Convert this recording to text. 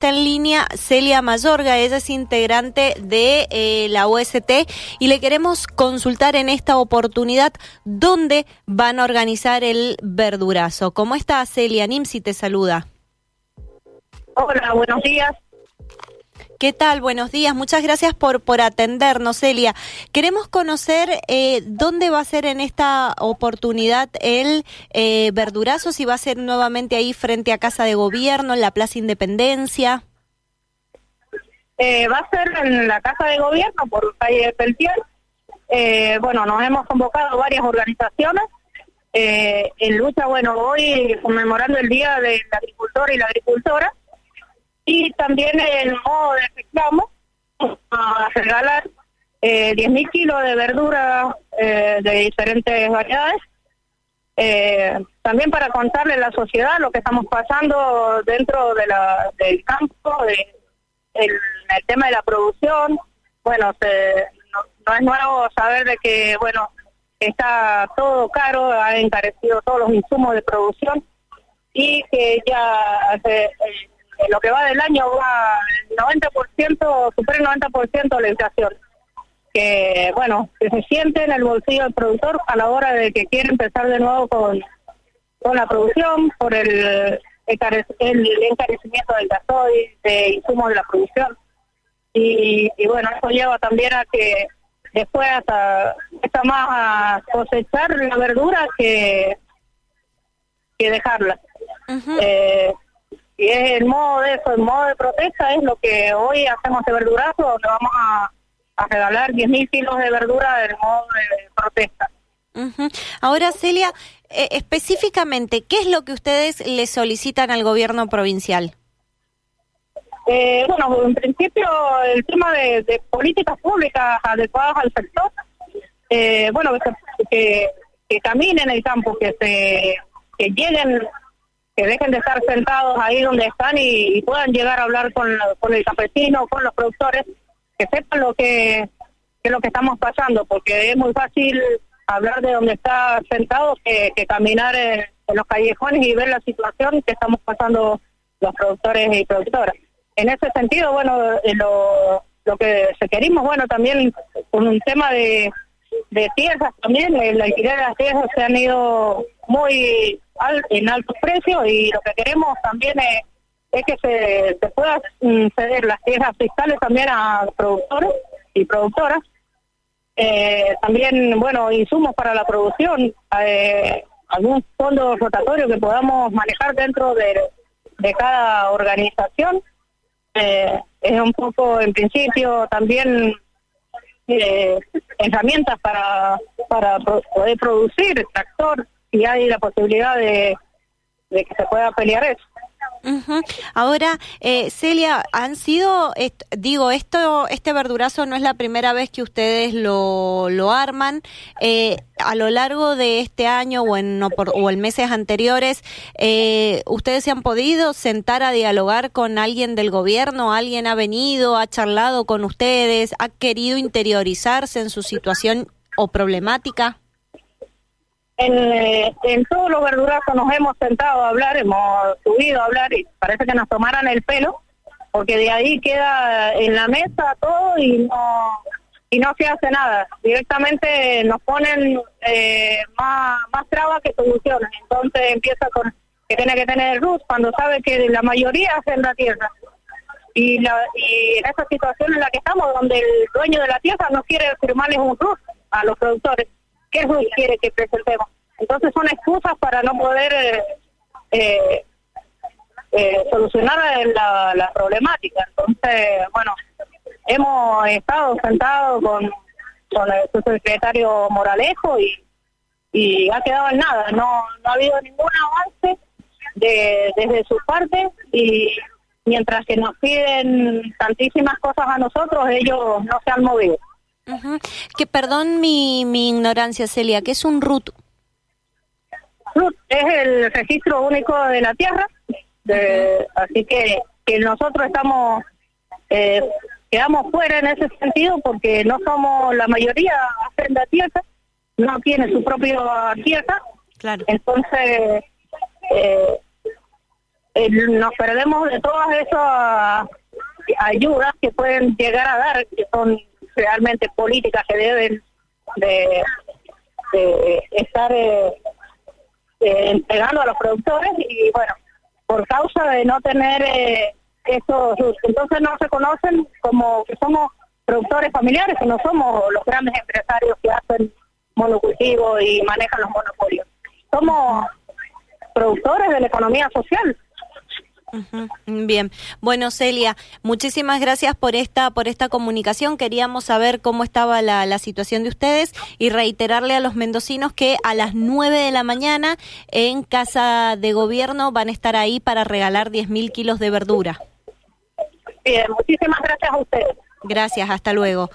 está en línea Celia Mayorga, ella es integrante de eh, la OST y le queremos consultar en esta oportunidad dónde van a organizar el verdurazo. ¿Cómo está Celia? Nimsi te saluda. Hola, buenos días. ¿Qué tal? Buenos días. Muchas gracias por, por atendernos, Celia. Queremos conocer eh, dónde va a ser en esta oportunidad el eh, verdurazo, si va a ser nuevamente ahí frente a Casa de Gobierno, en la Plaza Independencia. Eh, va a ser en la Casa de Gobierno por calle de Peltier. Eh, bueno, nos hemos convocado varias organizaciones eh, en lucha, bueno, hoy conmemorando el Día del Agricultor y la Agricultora y también el modo de reclamo a regalar eh, 10.000 kilos de verdura eh, de diferentes variedades. Eh, también para contarle a la sociedad lo que estamos pasando dentro de la, del campo, de, el, tema de la producción. Bueno, no, es nuevo saber de que, bueno, está todo caro, ha encarecido todos los insumos de producción y que ya hace, eh, lo que va del año va el 90%, supera el 90% la inflación. Que, bueno, que se siente en el bolsillo del productor a la hora de que quiere empezar de nuevo con, con la producción, por el, el encarecimiento del gasoil, de insumos de la producción. Y, y bueno, eso lleva también a que después hasta está más a cosechar la verdura que, que dejarla. Uh -huh. eh, y es el modo de eso, el modo de protesta es lo que hoy hacemos de verdurazo, donde vamos a, a regalar 10.000 kilos de verdura del modo de protesta. Uh -huh. Ahora, Celia, eh, específicamente, ¿qué es lo que ustedes le solicitan al gobierno provincial? Eh, bueno, en principio el tema de, de políticas públicas adecuadas al sector, eh, bueno, que, que, que caminen el campo, que se que lleguen que dejen de estar sentados ahí donde están y, puedan llegar a hablar con, el campesino, con los productores, que sepan lo que, que lo que estamos pasando, porque es muy fácil hablar de donde está sentado que, caminar en, los callejones y ver la situación que estamos pasando los productores y productoras. En ese sentido, bueno, eh, lo, lo que se querimos, bueno, también con un tema de, de tierras también, el alquiler de las tierras se han ido muy al, en altos precios y lo que queremos también es, es que se, se pueda mm, ceder las tierras fiscales también a productores y productoras. Eh, también, bueno, insumos para la producción, eh, algún fondo rotatorio que podamos manejar dentro de, de cada organización. Eh, es un poco, en principio, también herramientas para, para poder producir tractor, y hay la posibilidad de, que se pueda pelear eso. Ahora, eh, Celia, han sido, digo, esto, este verdurazo no es la primera vez que ustedes lo, lo arman. Eh, a lo largo de este año o en, por, o en meses anteriores, eh, ¿ustedes se han podido sentar a dialogar con alguien del gobierno? ¿Alguien ha venido, ha charlado con ustedes, ha querido interiorizarse en su situación o problemática? En, eh, en todos los verdurazos nos hemos sentado a hablar, hemos subido a hablar y parece que nos tomaran el pelo, porque de ahí queda en la mesa todo y no y no se hace nada. Directamente nos ponen eh, más, más trabas que soluciones. Entonces empieza con que tiene que tener RUS cuando sabe que la mayoría hacen la tierra. Y, y en esa situación en la que estamos, donde el dueño de la tierra no quiere firmarles un RUS a los productores qué RUS quiere que presentemos. Entonces son excusas para no poder eh, eh, eh, solucionar la, problemática. Entonces, bueno, hemos estado sentados con, con el subsecretario Moralejo y, ha quedado en nada. No, ha habido ningún avance de, desde su parte y mientras que nos piden tantísimas cosas a nosotros, ellos no se han movido. Uh -huh. Que perdón mi, mi ignorancia, Celia, ¿qué es un RUT? RUT es el registro único de la tierra, de, uh -huh. así que, que nosotros estamos, eh, quedamos fuera en ese sentido porque no somos, la mayoría hacen la tierra, no tiene su propia tierra, claro. entonces eh, nos perdemos de todas esas ayudas que pueden llegar a dar, que son realmente políticas que deben de, estar eh, entregando a los productores y bueno, por causa de no tener eh, estos, entonces no se conocen como que somos productores familiares, que no somos los grandes empresarios que hacen monocultivo y manejan los monopolios. Somos productores de la economía social. Bien, bueno Celia, muchísimas gracias por esta por esta comunicación. Queríamos saber cómo estaba la, la, situación de ustedes y reiterarle a los mendocinos que a las 9 de la mañana en casa de gobierno van a estar ahí para regalar 10 mil kilos de verdura. Bien, muchísimas gracias a ustedes. Gracias, hasta luego.